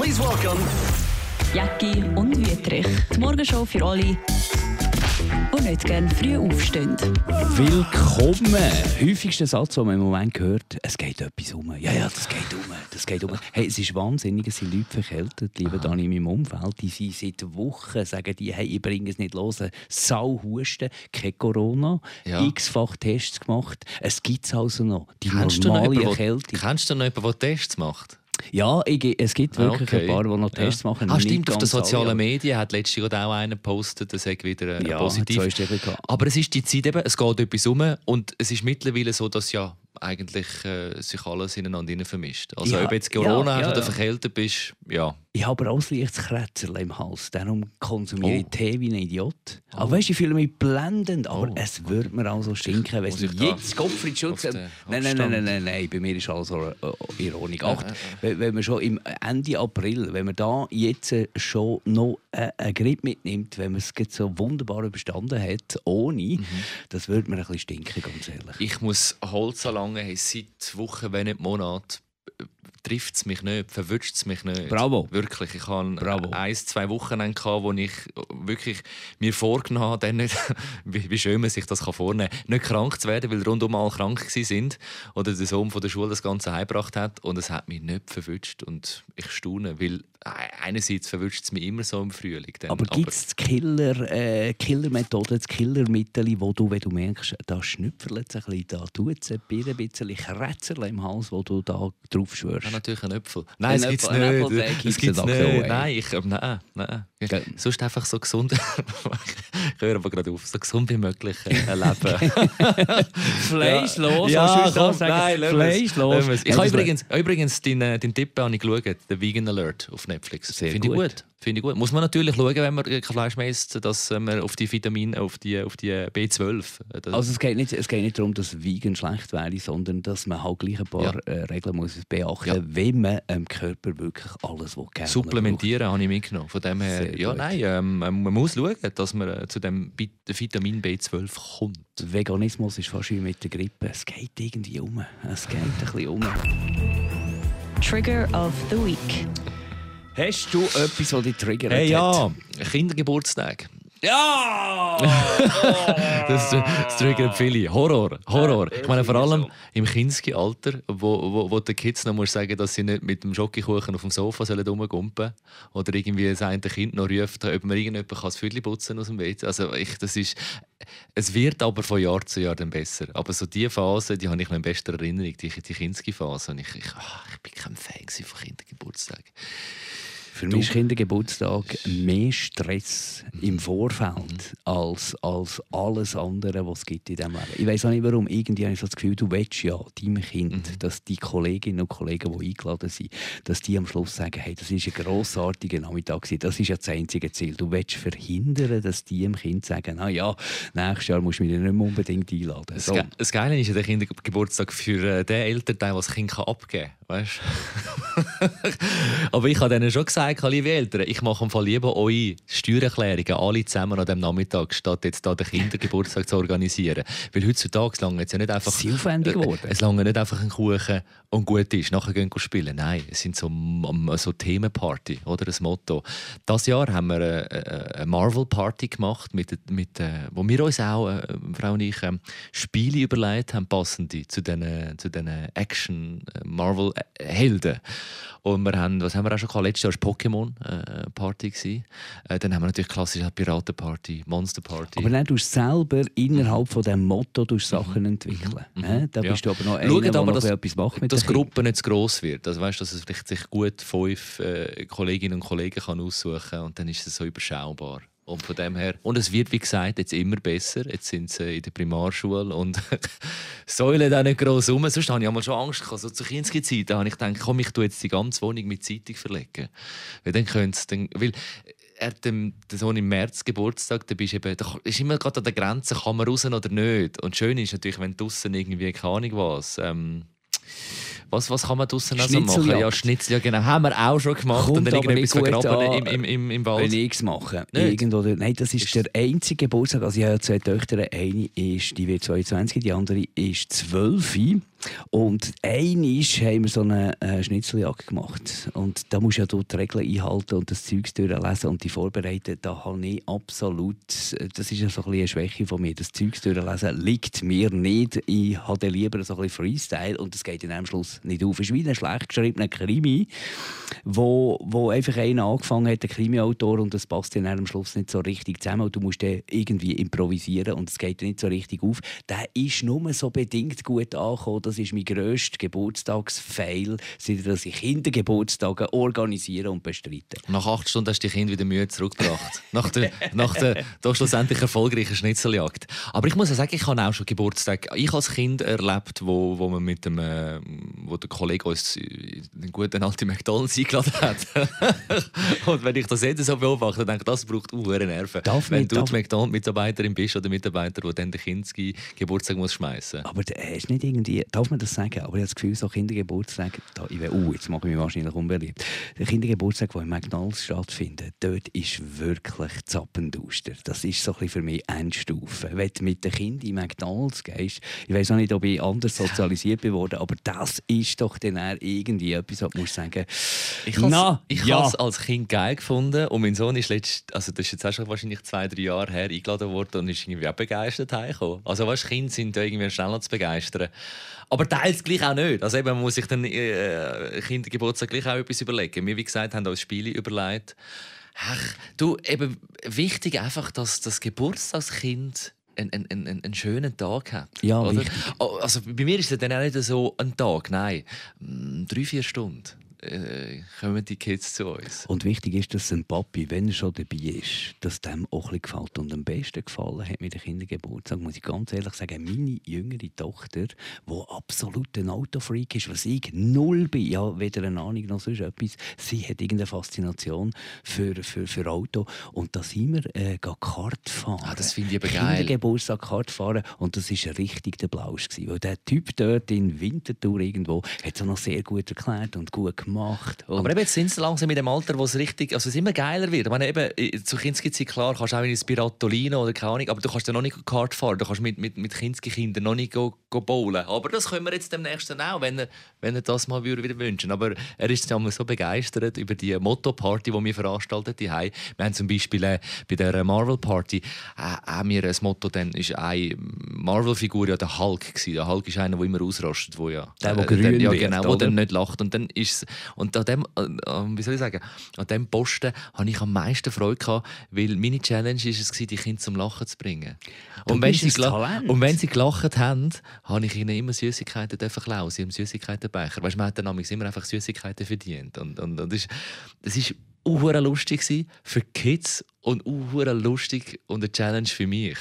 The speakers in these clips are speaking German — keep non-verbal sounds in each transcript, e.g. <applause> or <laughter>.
Please welcome Jacki und Wüttrich. Die Morgenshow für alle, die nicht gerne früh aufstehen. Willkommen! Häufigster Satz, den man im Moment hört, es geht etwas um. Ja, ja, das geht um. Das geht um. Hey, es ist wahnsinnig, es sind Leute verkältet, liebe Dani, in meinem Umfeld. Die sind seit Wochen, sagen die, hey, ich bringe es nicht los. Sau husten, kein Corona, Ja. x-fach Tests gemacht. Es gibt es also noch. Die Kennst du, noch normale jemanden, wo, Erkältung. kennst du noch jemanden, der Tests macht? Ja, ich, es gibt wirklich Ah, okay. ein paar, die noch Tests ja. machen. Ah, stimmt, auf den alle, sozialen aber- Medien hat letztes Jahr auch einer gepostet, das sagt wieder äh, Ja, positiv. Aber es ist die Zeit eben, es geht etwas um und es ist mittlerweile so, dass ja eigentlich äh, sich alles ineinander vermischt. Also Ja, ob jetzt Corona ja, hast ja, oder verkältet bist, ja. Ich habe aber auch ein leichtes Krätzerl im Hals. Darum konsumiere ich Oh. Tee wie ein Idiot. Aber weißt du, ich fühle mich blendend. Aber Oh. es würde mir auch so stinken, wenn ich jetzt Gottfried Schutz... Nein, nein, nein, nein, nein, nein, bei mir ist alles so äh, ironisch. Acht, wenn, wenn man schon im Ende April, wenn man da jetzt äh, schon noch äh, eine Grippe mitnimmt, wenn man es so wunderbar überstanden hat, ohne, das würde mir ein bisschen stinken, ganz ehrlich. Ich muss Holz anlangen, seit Wochen, wenn nicht Monat, trifft es mich nicht, verwünscht es mich nicht. Bravo. Wirklich. Ich hatte Bravo. ein, zwei Wochen, wo ich wirklich mir vorgenommen habe, nicht, <laughs> wie, wie schön man sich das vornehmen kann, nicht krank zu werden, weil rundum alle krank sind oder der Sohn von der Schule das Ganze heimgebracht hat. Und es hat mich nicht verwünscht. Und ich staune, weil einerseits verwünscht es mich immer so im Frühling. Dann, Aber gibt es Killer, äh, Killermethoden, das Killermittel, wo du, wenn du merkst, da schnüpfert es ein bisschen, da tut es ein bisschen Krätzerl im Hals, wo du da drauf schwörst? Ja, natürlich ein Äpfel. Nein, es gibt es nicht. Es gibt es nicht. Nein, ich, nein, nein. Gell. Sonst einfach so gesund. <laughs> ich höre aber gerade auf. So gesund wie möglich äh, leben. Fleischlos, <laughs> ja, da komm, sagen? nein. Fleischlos. Ich Ja, habe übrigens, übrigens deinen, deinen Tipp habe ich geschaut, den Vegan Alert auf Netflix. Sehr Finde ich gut. Finde ich gut. Muss man natürlich schauen, wenn man kein Fleisch mehr isst, dass äh, man auf die Vitamine, auf die, auf die B12. äh, Also es geht, nicht, es geht nicht darum, dass Vegan schlecht wäre, sondern dass man halt gleich ein paar Ja. äh, Regeln muss beachten Ja. muss, wenn man dem Körper wirklich alles will geben Supplementieren habe ich mitgenommen. Von dem her, Sehr ja, gut. nein, ähm, man muss schauen, dass man äh, zu dem Vitamin B12 kommt. Veganismus ist fast wie mit der Grippe. Es geht irgendwie um. Es geht ein bisschen um. Trigger of the Week. Hast du etwas, das dich triggert Hey, hat? ja, Kindergeburtstag. Ja! <laughs> Das, das triggert viele. Horror, Horror. Ich meine, vor allem im Kinski-Alter, wo, wo, wo den Kids noch muss sagen dass sie nicht mit dem Schokokuchen auf dem Sofa sollen rumgumpen Oder irgendwie das eine Kind noch ruft, ob man irgendjemand das Viertel putzen aus dem WC. Also ich, das ist... Es wird aber von Jahr zu Jahr dann besser. Aber so diese Phase, die habe ich noch in bester Erinnerung, die, die Kinski-Phase. Und ich, ich, ah, ich bin kein Fan von Kindergeburtstag. Für mich ist Kindergeburtstag mehr Stress im Vorfeld als, als alles andere, was es gibt in diesem Leben. Ich weiß auch nicht warum. Irgendwie habe ich so das Gefühl, du willst ja deinem Kind, dass die Kolleginnen und Kollegen, die eingeladen sind, dass die am Schluss sagen, hey, das ist ein grossartiger Nachmittag. Das ist ja das einzige Ziel. Du willst verhindern, dass die dem Kind sagen, na ja, nächstes Jahr musst du mich nicht mehr unbedingt einladen. Das, So. Ge das Geile ist ja der Kindergeburtstag für äh, den Elternteil, der das Kind abgeben kann. Weißt? <laughs> Aber ich habe denen schon gesagt, liebe Eltern, ich mache im Fall lieber eure Steuererklärungen alle zusammen an diesem Nachmittag, statt jetzt da den Kindergeburtstag zu organisieren. Weil heutzutage lange es ja nicht einfach. Es ist aufwendig geworden. Äh, Es lange nicht einfach ein Kuchen und gut ist, nachher gehen wir spielen. Nein, es sind so, so Themenparty, oder? Das Motto. Das Jahr haben wir eine, eine Marvel-Party gemacht, mit, mit, äh, wo wir uns auch, äh, Frau und ich, ähm, Spiele überlegt haben, passende zu diesen zu den Action-Marvel-Helden. Und wir haben, was haben wir auch schon gehabt? Letztes Jahr war Pokémon-Party. gewesen. äh, dann haben wir natürlich klassisch eine Piraten-Party, Monster-Party. Aber dann tust du selber innerhalb von diesem Motto Sachen entwickeln. Da Mhm. Ja. bist du aber noch einer, Schauen der aber, noch dass, etwas macht mit die Gruppe nicht zu gross wird. Also, weißt, dass es vielleicht sich gut fünf äh, Kolleginnen und Kollegen kann aussuchen kann und dann ist es so überschaubar. Und von dem her. Und es wird, wie gesagt, jetzt immer besser. Jetzt sind sie in der Primarschule und <laughs> säulen auch nicht gross rum. Sonst hatte ich einmal schon Angst gehabt, so zur Kinski-Zeit. Da habe ich gedacht, komm, ich tue jetzt die ganze Wohnung mit Zeitung verlegen. Weil dann könnte es dann, weil er hat dem, der Sohn im März Geburtstag, da bist eben, da ist immer gerade an der Grenze, kann man raus oder nicht. Und schön ist natürlich, wenn draußen irgendwie, keine Ahnung was, ähm, was, was kann man draußen also machen? Ja, Schnitzel, ja genau. Haben wir auch schon gemacht. Kommt und dann irgendetwas gut vergraben im, im, im, im Wenn Wald. ich es mache. Irgendwo, nein, das ist, Ist- der einzige Geburtstag. Also ich habe zwei Töchter. Eine ist, die wird 22, die andere ist 12. Und einmal haben wir so eine äh, Schnitzeljagd gemacht. Und da musst du ja dort die Regeln einhalten und das Zeug durchlesen und die vorbereiten. Da habe ich absolut, das ist ja so ein eine Schwäche von mir, das Zeug durchlesen liegt mir nicht. Ich habe lieber so ein bisschen Freestyle und das geht dann am Schluss nicht auf. Es ist wie ein schlecht geschriebener Krimi, wo, wo einfach einer angefangen hat, der Krimi-Autor, und das passt dann am Schluss nicht so richtig zusammen und du musst dann irgendwie improvisieren und es geht dann nicht so richtig auf. Der ist nur so bedingt gut angekommen. Das ist mein grösster Geburtstagsfail, seit ich Kindergeburtstage organisiere und bestreite. Nach acht Stunden hast du die Kinder wieder Mühe zurückgebracht. <laughs> nach der, nach der doch schlussendlich erfolgreichen Schnitzeljagd. Aber ich muss ja sagen, ich habe auch schon Geburtstag. Ich als Kind erlebt, wo, wo man mit dem, äh, wo der Kollege uns in einen guten alten McDonalds eingeladen hat. <laughs> und wenn ich das jetzt so beobachte, denke ich, das braucht auch Nerven. Darf wenn du McDonalds-Mitarbeiterin bist oder Mitarbeiter, der dann den Kindsgeburtstag muss schmeißen. Aber ist nicht irgendwie, darf man das sagen? Aber ich habe das Gefühl, so Kindergeburtstag, da, ich will, uh, jetzt mache ich mich wahrscheinlich unbeliebt. Der Kindergeburtstag, der in McDonalds stattfindet, dort ist wirklich zappenduster. Das ist so ein für mich Endstufe. Wenn du mit den Kindern in McDonalds gehst, ich weiß auch nicht, ob ich anders sozialisiert bin worden, aber das ist doch dann irgendwie etwas, was du sagen Ich habe es ja. als Kind geil gefunden und mein Sohn ist letzt, also das ist jetzt auch schon wahrscheinlich zwei, drei Jahre her eingeladen worden und ist irgendwie auch begeistert heimgekommen. Also weißt, Kinder sind irgendwie schneller zu begeistern. Aber teils gleich auch nicht. Also eben, man muss sich dann äh, Kindergeburtstag gleich auch etwas überlegen. Wir, wie gesagt, haben uns Spiele überlegt. Ach, du, eben wichtig einfach, dass das Geburtstagskind einen, einen, einen, einen schönen Tag hat. Ja, oder? Also bei mir ist es dann auch nicht so ein Tag, nein, mm, drei, vier Stunden äh, kommen die Kids zu uns. Und wichtig ist, dass ein Papi, wenn er schon dabei ist, dass dem auch ein gefällt. Und am besten gefallen hat mit der Kindergeburtstag, muss ich ganz ehrlich sagen, meine jüngere Tochter, die absolut ein Autofreak ist, was ich null bin, ja, weder eine Ahnung noch sonst etwas, sie hat irgendeine Faszination für, für, für Auto. Und da sind wir äh, Kart fahren. Ah, das finde ich aber geil. Kindergeburtstag Kart fahren. Und das war richtig der Blausch. Gewesen, weil der Typ dort in Winterthur irgendwo hat es noch sehr gut erklärt und gut gemacht gemacht. Und aber eben, jetzt sind sie langsam mit dem Alter, wo es richtig, also es immer geiler wird. Ich meine, eben, zu Kinski klar, kannst du auch in ein Spiratolino oder keine Ahnung, aber du kannst ja noch nicht Kart fahren, du kannst mit, mit, mit Kinski-Kindern noch nicht go, go bowlen. Aber das können wir jetzt demnächst auch, wenn er, wenn er das mal wieder wünschen Aber er ist ja so begeistert über die Motto-Party, die wir veranstaltet haben. Wir haben zum Beispiel äh, bei der Marvel-Party äh, haben wir ein Motto, dann ist eine Marvel-Figur ja der Hulk gewesen. Der Hulk ist einer, der immer ausrastet, wo ja... Der, der äh, grün ja, genau, wird, der dann nicht lacht. Und dann ist und an dem, äh, wie soll ich sagen, an dem Posten hatte ich am meisten Freude gehabt, weil meine Challenge war es, die Kinder zum Lachen zu bringen. Und wenn, sie und wenn sie gelacht haben, habe ich ihnen immer Süßigkeiten klauen, sie haben Süßigkeitenbecher. Weißt, man hat dann immer einfach Süßigkeiten verdient. Und, und, und das ist, das ist lustig für die Kids und lustig und eine Challenge für mich.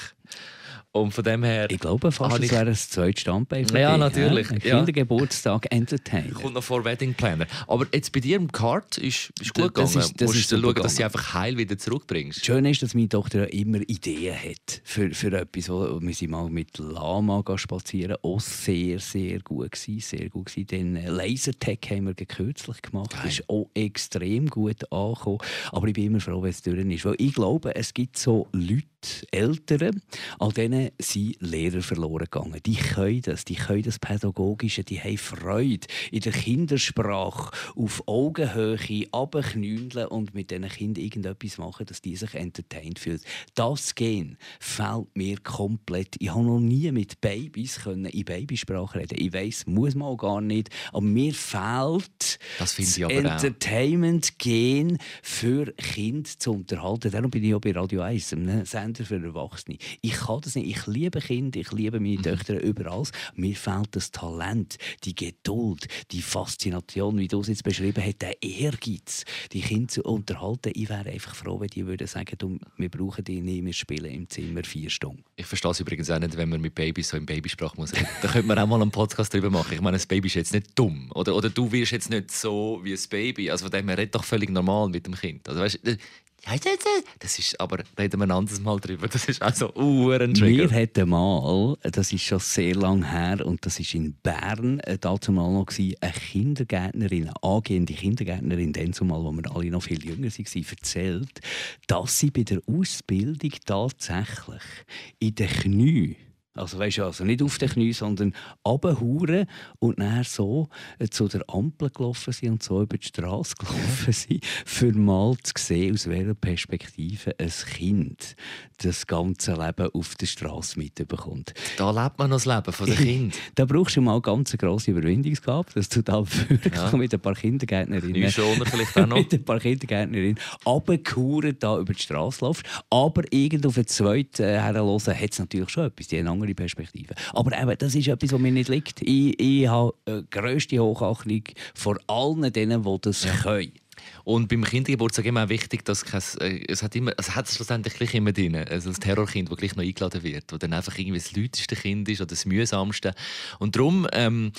Und von dem her. Ich glaube fast, es wäre ein zweites Standbein Ja, natürlich. Ja? Kindergeburtstag Entertainer. Kommt noch vor Wedding Planner. Aber jetzt bei dir im Kart ist, ist gut das gegangen. Ist, das musst du schauen, dass sie einfach heil wieder zurückbringst. Schön ist, dass meine Tochter immer Ideen hat für, für etwas. Wir sind mal mit Lama spazieren. Auch sehr, sehr gut gewesen. Sehr gut gewesen. Den äh, Lasertag haben wir kürzlich gemacht. Geil. Das ist auch extrem gut angekommen. Aber ich bin immer froh, wenn es durch ist. Weil ich glaube, es gibt so Leute, Eltern, an denen sind Lehrer verloren gegangen. Die können das, die können das Pädagogische, die haben Freude in der Kindersprache auf Augenhöhe abknündeln und mit diesen Kindern irgendetwas machen, dass die sich entertained fühlen. Das Gehen fällt mir komplett. Ich habe noch nie mit Babys können in Babysprache reden. Ich weiß, muss man auch gar nicht. Aber mir fehlt das, das Entertainment-Gen für Kinder zu unterhalten. Darum bin ich auch bei Radio 1, einem Sender für Erwachsene. Ich kann das nicht. Ich liebe Kinder, ich liebe meine mhm. Töchter überall. Mir fehlt das Talent, die Geduld, die Faszination, wie du es jetzt beschrieben hast, der Ehrgeiz, die Kinder zu unterhalten. Ich wäre einfach froh, wenn die würden sagen, du, wir brauchen die nicht, wir spielen im Zimmer vier Stunden. Ich verstehe es übrigens auch nicht, wenn man mit Babys so in Babysprache muss da könnte man auch mal einen Podcast darüber machen. Ich meine, das Baby ist jetzt nicht dumm. Oder, oder du wirst jetzt nicht so wie ein Baby. Also von dem her redet doch völlig normal mit dem Kind. Also weißt, das ist, aber reden wir ein anderes Mal drüber. Das ist also ein Trigger. Wir hatten mal, das ist schon sehr lange her, und das war in Bern äh, dazu mal noch eine Kindergärtnerin, eine angehende Kindergärtnerin, dann zumal, wo wir alle noch viel jünger waren, erzählt, dass sie bei der Ausbildung tatsächlich in den Knien Also weißt du, also nicht auf den Knie, sondern runterhuren und dann so äh, zu der Ampel gelaufen sind und so über die Straße gelaufen sind, für mal zu sehen, aus welcher Perspektive ein Kind das ganze Leben auf der Straße mitbekommt. Da lebt man noch das Leben von den Kindern. <laughs> da brauchst du mal ganz eine grosse Überwindungsgabe, dass du da <laughs> wirklich ja. mit ein paar Kindergärtnerinnen vielleicht auch <laughs> noch. mit ein paar Kindergärtnerinnen runtergehuren da über die Straße läufst. Aber irgend auf den zweiten äh, herhören hat es natürlich schon etwas, die andere Perspektive. Aber eben, das ist etwas, was mir nicht liegt. Ich, ich habe äh, grösste Hochachtung vor allen denen, die das ja. können. Und beim Kindergeburtstag immer auch wichtig, dass es, äh, es hat immer, es hat es schlussendlich gleich immer drin. Also das Terrorkind, das gleich noch eingeladen wird, das dann einfach irgendwie das lauteste Kind ist oder das mühsamste. Und darum, ähm,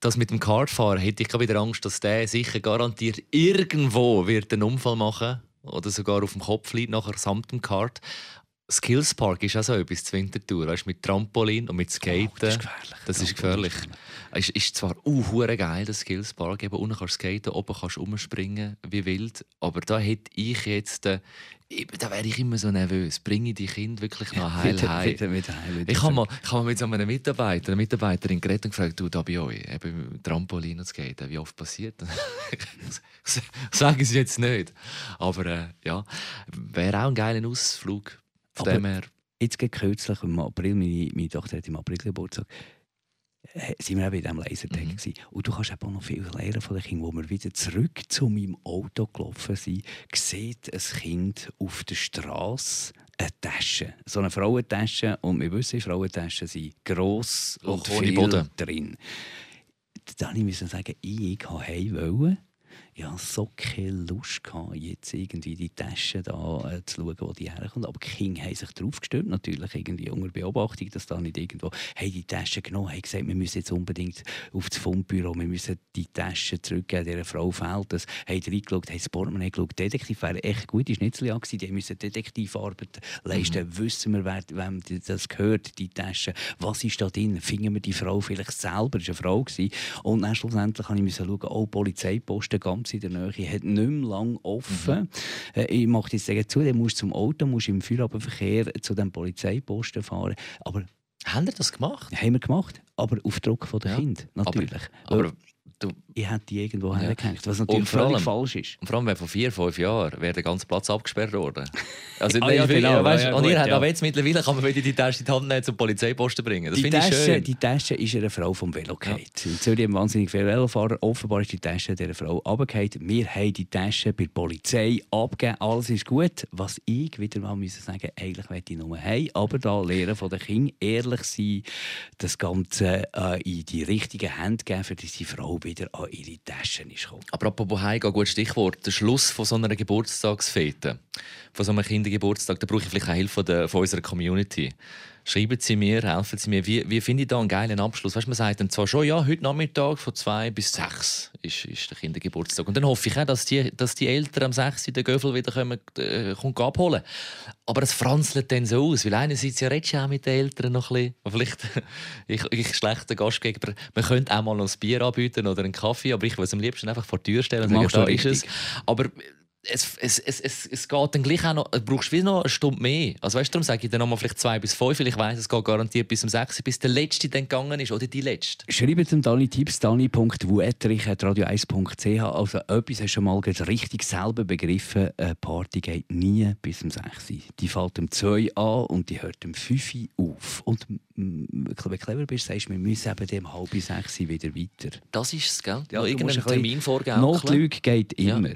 das mit dem Kartfahren, hätte ich wieder Angst, dass der sicher garantiert irgendwo wird einen Unfall machen oder sogar auf dem Kopf liegt nachher samt dem Kart. Skills Park ist auch so etwas zur Wintertour, weißt, mit Trampolin und mit Skaten. Oh, das ist gefährlich. Das ist gefährlich. Es ist zwar uh, geil, das Skills Park, eben unten kannst du skaten, oben kannst du umspringen, wie wild, aber da hätte ich jetzt, äh, da wäre ich immer so nervös. Bringe die Kinder wirklich noch <laughs> heil heim? Wieder, wieder heim ich habe mal, ich habe mal mit so einem Mitarbeiter, einer Mitarbeiterin geredet und gefragt, du, da bei euch, eben Trampolin und Skaten, wie oft passiert das? <laughs> Sagen sie jetzt nicht. Aber äh, ja, wäre auch ein geiler Ausflug von dem her. Jetzt geht kürzlich im April, meine, meine Tochter hat im April Geburtstag, äh, sind wir auch bei diesem Lasertag. Mhm. Und du kannst auch noch viel lernen von den Kindern. Wo wir wieder zurück zu meinem Auto gelaufen sind, sieht ein Kind auf der Straße eine Tasche. So eine Frauentasche. Und wir wissen, Frauentaschen sind gross und, und viel Boden. drin. Da musste ich sagen, ich wollte ich hatte so keine Lust, gehabt, jetzt irgendwie die Tasche da äh, zu schauen, wo die herkommt. Aber die Kinder haben sich darauf gestört, natürlich irgendwie unter Beobachtung, dass da nicht irgendwo hey, die Tasche genommen haben gesagt, wir müssen jetzt unbedingt auf das Fundbüro, wir müssen die Tasche zurückgeben, dieser Frau fehlt das. Haben reingeschaut, haben das Portemonnaie geschaut. Detektiv wäre echt gute Schnitzel gewesen, die müssen Detektivarbeit leisten. Mhm. Wissen wir, wer, wem das gehört, die Tasche, was ist da drin? Finden wir die Frau vielleicht selber, das war eine Frau. Gewesen. Und dann schlussendlich musste ich schauen, oh, Polizeiposten, ganz ganz in der Nähe, hat nicht mehr lange offen. Mhm. Äh, ich mache jetzt sagen zu, dann musst zum Auto, musst im Feierabendverkehr zu dem Polizeiposten fahren. Aber haben Sie das gemacht? Haben wir gemacht, aber auf Druck der ja. Kinder, natürlich. Aber, aber du, ich hätte die irgendwo ja. hergehängt, was natürlich völlig falsch ist. Und vor allem, wenn vor vier, fünf Jahren wäre der ganze Platz abgesperrt worden. <laughs> Also, ah, ja, genau, weißt, ja, und ihr habt aber jetzt mittlerweile kann man wieder die Tasche in die Hand nehmen zum Polizeiposten bringen. Das die, Tasche, die Tasche ist eine Frau vom Velo ja. In Zürich haben wahnsinnig viele Velofahrer. Offenbar ist die Tasche dieser Frau runtergefallen. Wir haben die Tasche bei der Polizei abgegeben. Alles ist gut. Was ich wieder mal müssen sagen eigentlich möchte ich nur hey, aber da lernen von den Kindern ehrlich sein, das Ganze äh, in die richtigen Hände geben, für diese Frau wieder an ihre Taschen ist gekommen. Aber apropos Heim, ein gutes Stichwort. Der Schluss von so einer Geburtstagsfete, von so einem Kindergeburtstag, da brauche ich vielleicht auch Hilfe von, von unserer Community. Schreiben Sie mir, helfen Sie mir. Wie, wie finde ich da einen geilen Abschluss? Weißt, man sagt dann zwar schon, ja, heute Nachmittag von zwei bis sechs ist, ist der Kindergeburtstag. Und dann hoffe ich auch, dass die, dass die Eltern am sechs den Göffel wieder kommen, äh, kommen abholen Aber es franzelt dann so aus, weil einerseits ja redest du auch mit den Eltern noch ein bisschen. Vielleicht, <laughs> ich, ich schlechter Gastgeber, man könnte auch mal noch ein Bier anbieten oder einen Kaffee, aber ich würde es am liebsten einfach vor die Tür stellen und sagen, da ist es. Aber es, es, es, es, es geht dann gleich auch noch, du brauchst wie noch eine Stunde mehr. Also weißt du, darum sage ich dann nochmal vielleicht zwei bis fünf, weil ich weiss, es geht garantiert bis um sechs, bis der Letzte dann gegangen ist oder die Letzte. Schreibt dem Dani Tipps, dani.wuetrich.radio1.ch Also etwas hast du schon mal richtig selber begriffen, eine Party geht nie bis um sechs. Die fällt um zwei an und die hört um fünf auf. Und wenn du clever bist, sagst du, wir müssen eben um halb sechs wieder weiter. Das ist es, gell? Ja, irgendeinen Termin vorgeben. Notlüge geht immer. Ja.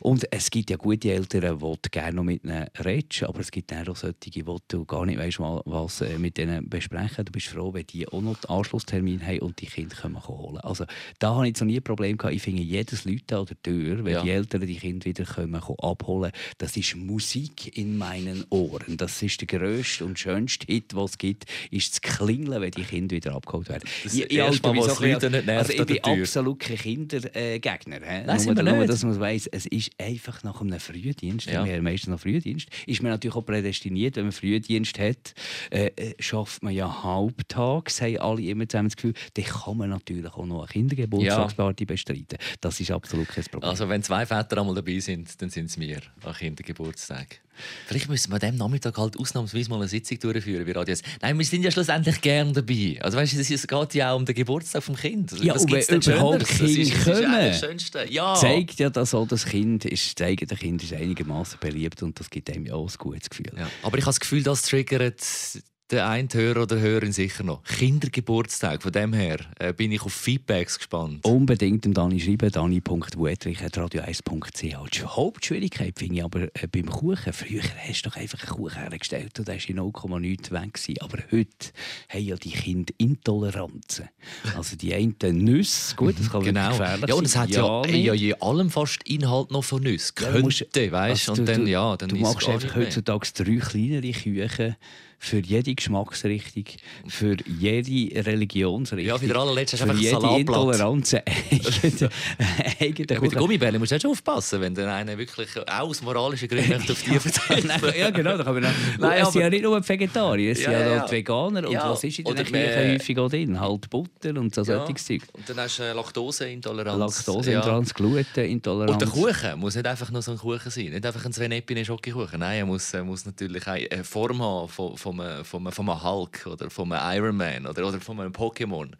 Und es gibt ja gute Eltern, die du gerne noch mit ihnen redest, aber es gibt auch solche, wo du gar nicht weißt, was äh, mit ihnen besprechen. Du bist froh, wenn die auch noch den Anschlusstermin haben und die Kinder können holen Also da habe ich so nie ein Problem gehabt. Ich finde, jedes Leute an der Tür, wenn ja. die Eltern die Kinder wieder können, abholen das ist Musik in meinen Ohren. Das ist der grösste und schönste Hit, was es gibt, ist das Klingeln, wenn die Kinder wieder abgeholt werden. Das ich, ich, Mal, was Leute nicht nervt also ich bin absolut kein Kindergegner. Äh, nur, nur, dass man weiss, es ist einfach einfach nach einem Frühdienst, Ja. wir haben meistens noch Frühdienst, ist man natürlich auch prädestiniert, wenn man Frühdienst hat, äh, äh, schafft man ja halbtags, haben alle immer zusammen das Gefühl, dann kann man natürlich auch noch eine Kindergeburtstagsparty bestreiten. Das ist absolut kein Problem. Also wenn zwei Väter einmal dabei sind, dann sind es wir an Kindergeburtstag. Vielleicht müssen wir diesem Nachmittag halt ausnahmsweise mal eine Sitzung durchführen. Wie Radios. Nein, wir sind ja schlussendlich gern dabei. Also weißt du, es es geht ja auch um den Geburtstag vom Kind. Also, Ja, was und gibt's wenn überhaupt Schöneres? Das ist- Kinder das ist das Schönste. Ja. zeigt ja, dass auch das Kind ist, das eigene Kind ist einigermaßen beliebt und das gibt einem ja auch ein gutes Gefühl. Ja. Aber ich habe das Gefühl, das triggert den einen Hörer oder Hörerin sicher noch. Kindergeburtstag, von dem her äh, bin ich auf Feedbacks gespannt. Unbedingt dem Dani schreiben, dani.wuetrich.radio1.ch. Die Hauptschwierigkeit finde ich aber äh, beim Kuchen. Früher hast du doch einfach einen Kuchen hergestellt und der war in 0,9 weg. Gewesen. Aber heute haben ja die Kinder Intoleranzen. Also die einen Nüsse, <laughs> gut, das kann Genau. gefährlich Ja, und es sein. hat ja, nicht. ja je allem fast Inhalt noch von Nüsse. Ja, du Könnte, musst- weißt also und du- dann, ja, dann Du machst einfach heutzutage drei kleinere Küchen für jede Geschmacksrichtung, für jede Religionsrichtung. Ja, wieder allerletzt hast du für einfach jede Salatblatt. Intoleranz. <laughs> Ja, mit den Gummibällen musst du schon aufpassen, wenn dann einer wirklich auch aus moralischen Gründen auf die <laughs> verzichten Nein, <laughs> ja, genau. Da kann man dann, Nein, es sind ja nicht nur die Vegetarier, es sind Ja, ja, ja, auch die Veganer. Und Ja, was ist in den mehr- häufig auch drin? Halt Butter und so Ja. solches Zeug. Und dann hast du äh, Laktoseintoleranz. Laktoseintoleranz, Glutenintoleranz. Und der Kuchen muss nicht einfach nur so ein Kuchen sein. Nicht einfach ein Sven Epine Schokokuchen. Nein, er muss, muss natürlich eine Form haben von, von, einem, von, einem, von einem Hulk oder von einem Iron Man oder, oder von einem Pokémon.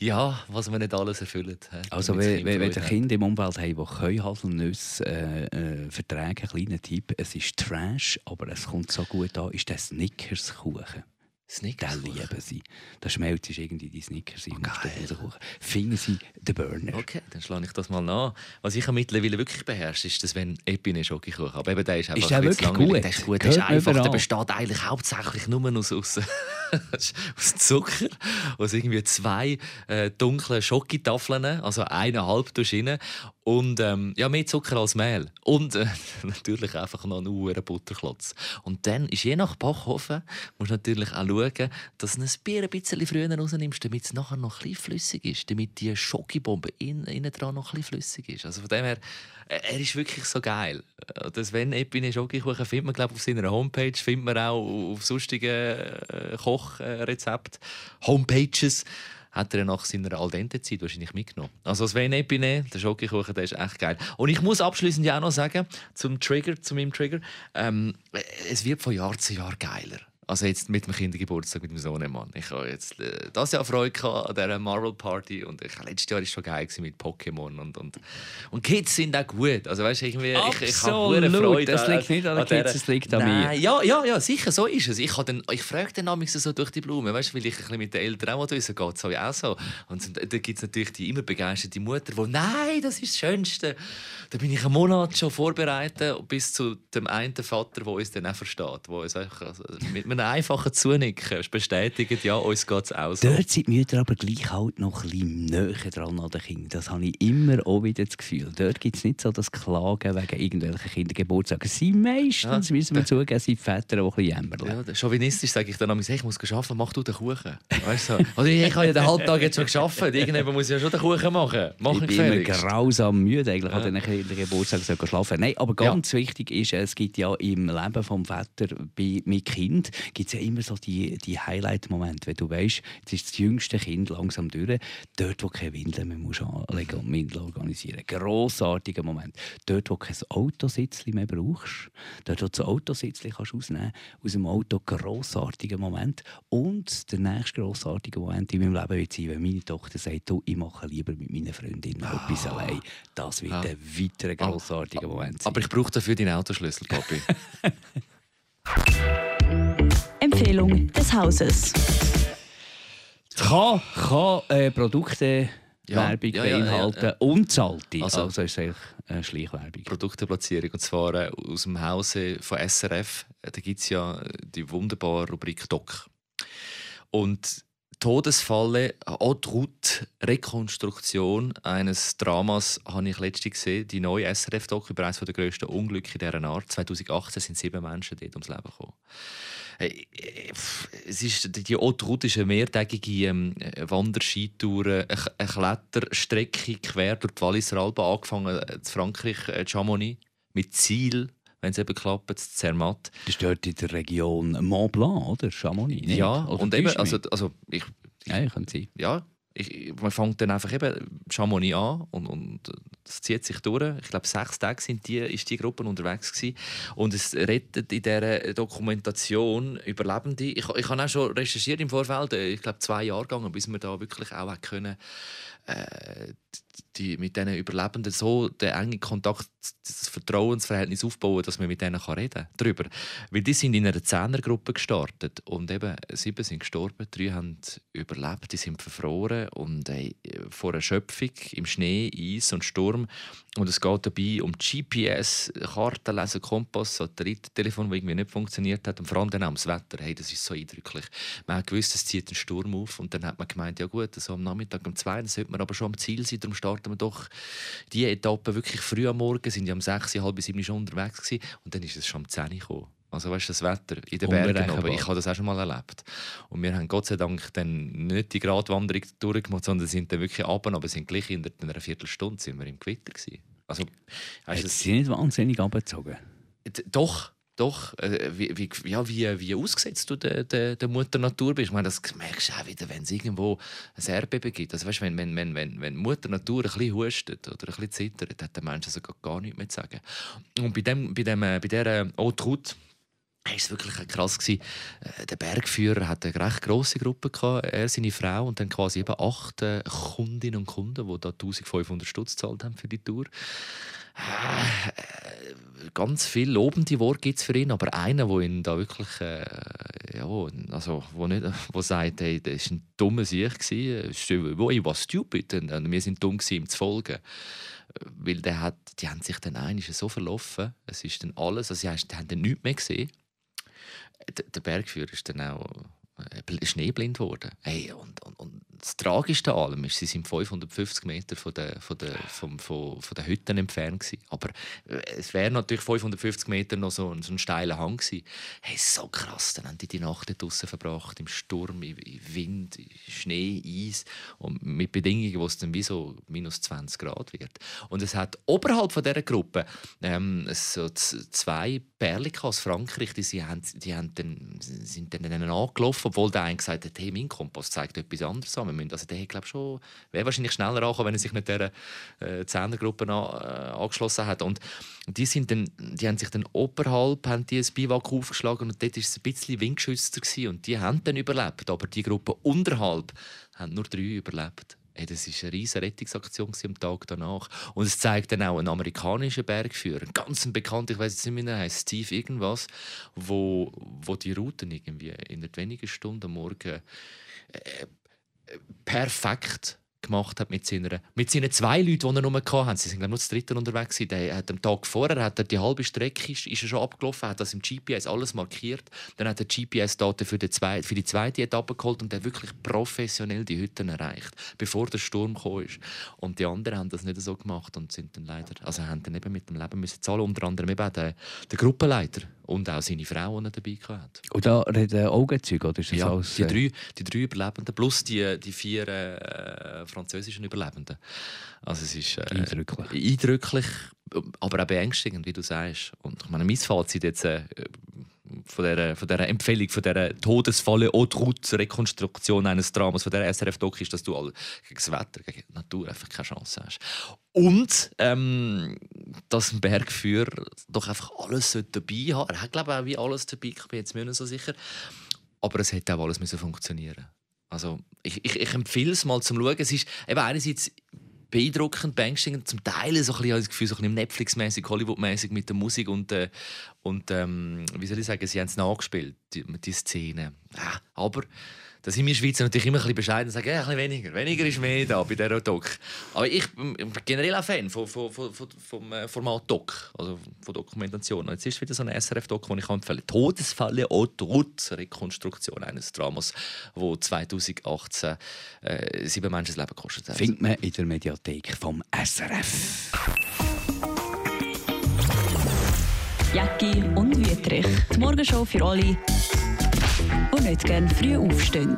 Ja, was man nicht alles erfüllt. hä, Also, wenn, wenn, wenn Freude ihr hat. Kinder im Umfeld haben, die können Haselnüsse äh, äh, vertragen, ein kleiner Tipp, es ist Trash, aber es kommt so gut an, ist der Snickers-Kuchen. Snickers. Den lieben sie. Der Schmelz ist irgendwie die Snickers in. Kuchen. Finden sie den Burner. Okay, dann schlage ich das mal nach. Was ich mittlerweile wirklich beherrsche, ist das wenn Epine Schokokuchen. Aber eben, der ist einfach Ist der ein wirklich gut? Der ist gut, der ist einfach. Der besteht eigentlich hauptsächlich nur aus, aus, <laughs> aus Zucker, aus irgendwie zwei äh, dunklen Schokotafeln, also eineinhalb tust du rein. Und ähm, ja, mehr Zucker als Mehl. Und äh, <laughs> natürlich einfach noch einen hohen Butterklotz. Und dann ist je nach Backofen, musst du natürlich auch schauen, dass du ein Bier ein bisschen früher rausnimmst, damit es nachher noch ein flüssig ist. Damit die Schokibombe in, innen dran noch ein flüssig ist. Also von dem her, äh, er ist wirklich so geil. Äh, Das wenn Epine Schokokuchen findet man glaube auf seiner Homepage, findet man auch auf sonstigen äh, Kochrezepten, Homepages hat er nach seiner Al dente Zeit wahrscheinlich mitgenommen. Also das Sven Epine, der Schokokuchen, der ist echt geil. Und ich muss abschließend ja auch noch sagen, zum Trigger, zu meinem Trigger, ähm, es wird von Jahr zu Jahr geiler. Also jetzt mit dem Kindergeburtstag mit dem Sohnemann. Ich habe jetzt äh, das Jahr Freude an dieser Marvel Party und ich, letztes Jahr war schon geil mit Pokémon und, und und Kids sind auch gut. Also weißt du, irgendwie, ich, ich habe Absolut. Freude. Es liegt nicht an den Kids, es liegt an Nein, mir. Ja, ja, ja, sicher, so ist es. Ich, dann- ich frage dann manchmal so durch die Blumen, weißt du, weil ich ein bisschen mit den Eltern auch wissen geht es auch so. Und da gibt es natürlich die immer begeisterte Mutter, die «Nein, das ist das Schönste!» Da bin ich einen Monat schon vorbereitet, bis zu dem einen Vater, der uns dann auch versteht, der uns einfach, also, mit einem einfachen Zunicken bestätigt, «Ja, uns geht es auch so.» Dort sind die Mütter aber gleich halt noch ein bisschen näher dran an den Kindern. Das habe ich immer auch wieder das Gefühl. Dort gibt es nicht so das Klagen wegen irgendwelchen Kindergeburtstagen. Sie meistens, Ja. müssen wir zugeben, sind die Väter auch ein bisschen jämmerlich. Ja, chauvinistisch sage ich dann manchmal, hey, ich muss arbeiten, mach du den Kuchen. Weißt du? Oder ich habe ja den halben Tag jetzt schon geschafft. Irgendjemand muss ja schon den Kuchen machen. Mach ich bin immer gefälligst. grausam müde eigentlich an diesen Kindergeburtstagen schlafen. Nein, aber ganz wichtig ist, es gibt ja im Leben vom Vater bei, mit Kind gibt ja immer so die, die Highlight-Momente, wenn du weißt, jetzt ist das jüngste Kind langsam durch, dort wo keine Windeln mehr musst anlegen und Windeln organisieren. Grossartiger Moment. Dort wo kein Autositzli mehr brauchst, dort wo du das Autositzli kannst ausnehmen, aus dem Auto grossartiger Moment. Und der nächste grossartige Moment in meinem Leben wird sein, wenn meine Tochter sagt, du, ich mache lieber mit meinen Freundinnen etwas allein. Das wird Ah. ein weiterer grossartiger Moment sein. Aber ich brauche dafür deinen Autoschlüssel, Papi. <laughs> Empfehlung des Hauses. kann, kann äh, Produkte Ja, Werbung ja, ja, ja, beinhalten ja. und zahlte. Also- Also, ist eigentlich äh, Schleichwerbung. Produkteplatzierung. Und zwar äh, aus dem Hause von SRF. Da gibt es ja die wunderbare Rubrik Doc. Und Todesfalle, Route, Rekonstruktion eines Dramas habe ich letztens gesehen. Die neue SRF-Doc über eines der grössten Unglücke dieser Art. 2018 sind sieben Menschen dort ums Leben gekommen. Äh, Es ist, die Route ist eine mehrtägige ähm, Wanderskitour, eine Kletterstrecke quer durch die Walliser Alpen, angefangen äh, in Frankreich, äh, Chamonix, mit Ziel, wenn es eben klappt, Zermatt. Das ist dort in der Region Mont Blanc, oder? Chamonix, nicht? Ja, oder und eben, also, also ich, ja, ich kann sein. Ja, ich, man fängt dann einfach eben Chamonix an und, und das zieht sich durch. Ich glaube, sechs Tage sind die, ist die Gruppe unterwegs gewesen. und es rettet in dieser Dokumentation Überlebende. Ich, ich habe auch schon recherchiert im Vorfeld, ich glaube zwei Jahre gegangen, bis wir da wirklich auch können, äh, die, mit diesen Überlebenden so den engen Kontakt, das Vertrauensverhältnis aufbauen, dass man mit denen reden kann. Darüber. Weil die sind in einer Zehnergruppe gestartet und eben sieben sind gestorben, drei haben überlebt, die sind verfroren und ey, vor Erschöpfung im Schnee, Eis und Sturm. Und es geht dabei um GPS, Kartenlesen, Kompass, Satellitentelefon, das irgendwie nicht funktioniert hat und vor allem dann auch ums Wetter. Hey, das ist so eindrücklich. Man hat gewusst, es zieht einen Sturm auf und dann hat man gemeint, ja gut, so am Nachmittag um zwei, dann sollte man aber schon am Ziel sein, darum starten wir doch die Etappe wirklich früh am Morgen, sind ja um sechs, halb sieben schon unterwegs gewesen und dann ist es schon um 10 Uhr gekommen. Also weißt du, das Wetter in den Bergen oben, ich habe das auch schon mal erlebt. Und wir haben Gott sei Dank dann nicht die Gratwanderung durchgemacht, sondern sind dann wirklich runter, aber sind gleich in einer Viertelstunde sind wir im Gewitter gewesen. Also, weißt, das sind nicht wahnsinnig abgezogen. Doch, doch, äh, wie, wie, ja, wie, wie ausgesetzt du der, der, der Mutter Natur bist. Ich meine, das merkst du auch wieder, wenn es irgendwo ein Erdbeben gibt. Also, weißt, wenn, wenn, wenn, wenn, wenn Mutter Natur ein bisschen hustet oder ein bisschen zittert, hat der Mensch also gar nichts mehr zu sagen. Und bei, dem, bei, dem, äh, bei dieser Haute Route war es wirklich krass. Gewesen. Äh, der Bergführer hatte eine recht grosse Gruppe. Er, seine Frau und dann quasi eben acht Kundinnen und Kunden, die da 1500 Stutz gezahlt haben für die Tour. Äh, ganz viel lobende Worte gibt es für ihn, aber einer, der ihn da wirklich, äh, ja, also, wo nicht, wo sagt, hey, das war ein dummer Sieg, ich war stupid und wir sind dumm ihm zu folgen. Weil der hat, die haben sich dann eigentlich so verlaufen, es ist dann alles, also sie haben dann nichts mehr gesehen. Der Bergführer ist dann auch äh, schneeblind geworden. Hey, und, und, und das Tragischste an allem ist, sie sind 550 Meter von der, von der, von, von, von der Hütten entfernt gewesen. Aber äh, es wäre natürlich 550 Meter noch so, so ein steiler Hang gewesen. Hey, so krass, dann haben die die Nacht draußen verbracht, im Sturm, im Wind, Schnee, Eis und mit Bedingungen, wo es dann wie so minus 20 Grad wird. Und es hat oberhalb von dieser Gruppe ähm, so zwei Perlen aus Frankreich, die, sie haben, die haben dann, sind dann angelaufen, obwohl der eine gesagt hat, hey, mein Kompass zeigt etwas anderes an wir müssen. Also der glaube schon, wäre wahrscheinlich schneller angekommen, wenn er sich nicht dieser äh, Zehnergruppe an, äh, angeschlossen hat. Und die, sind dann, die haben sich dann oberhalb haben die ein Biwak aufgeschlagen und dort war es ein bisschen windgeschützter gewesen, und die haben dann überlebt. Aber die Gruppe unterhalb haben nur drei überlebt. Hey, das war eine riesige Rettungsaktion am Tag danach. Und es zeigt dann auch einen amerikanischen Bergführer, ein ganz bekannt, ich weiß nicht mehr, heißt Steve irgendwas, wo, wo die Routen irgendwie in wenigen Stunden am Morgen äh, perfekt gemacht hat mit, seiner, mit seinen zwei Leuten, die er nur hatte. Sie sind nur zu dritten unterwegs. Der hat am Tag vorher hat er die halbe Strecke ist, ist er schon abgelaufen, hat das im GPS alles markiert. Dann hat er GPS-Daten für, für die zweite Etappe geholt und hat wirklich professionell die Hütten erreicht, bevor der Sturm kam. Und die anderen haben das nicht so gemacht und sind dann leider, also haben dann eben mit dem Leben müssen zahlen. Unter anderem eben der, der Gruppenleiter und auch seine Frau, die er dabei hatte. Und da reden Augenzeuge, oder ist das ja, alles, die, drei, die drei Überlebenden plus die, die vier äh, französischen Überlebenden. Also es ist äh, eindrücklich. eindrücklich, aber auch beängstigend, wie du sagst. Und ich meine, mein Fazit jetzt äh, von dieser, von dieser Empfehlung, von dieser Todesfalle Route Rekonstruktion eines Dramas, von der SRF-Doc ist, dass du all, gegen das Wetter, gegen die Natur einfach keine Chance hast. Und ähm, dass ein Bergführer doch einfach alles dabei hat. Er hat, glaube ich, auch wie alles dabei, ich bin jetzt mir nicht so sicher. Aber es hätte auch alles müssen funktionieren Also ich, ich, ich empfehle es mal zum Schauen. Es ist eben einerseits beeindruckend, beängstigend, zum Teil so ein bisschen, das Gefühl, so Netflix-mäßig, Hollywood-mäßig mit der Musik und, äh, und ähm, wie soll ich sagen, sie haben es nachgespielt, die, die Szene. Ja, aber da sind wir Schweizer natürlich immer ein bisschen bescheiden und sagen, ja, ein bisschen weniger. Weniger ist mehr da bei dieser Doc. Aber ich bin generell auch Fan von, von, von, vom äh, Format Doc, also von Dokumentation. Und jetzt ist wieder so eine SRF-Doc, die ich empfehle. Todesfalle Trutz, Rekonstruktion eines Dramas, wo 2018 äh, sieben Menschen das Leben gekostet hat. Findet man in der Mediathek vom SRF. Jacki und Wüterich. Die Morgenshow für alle, die nicht gerne früh aufstehen.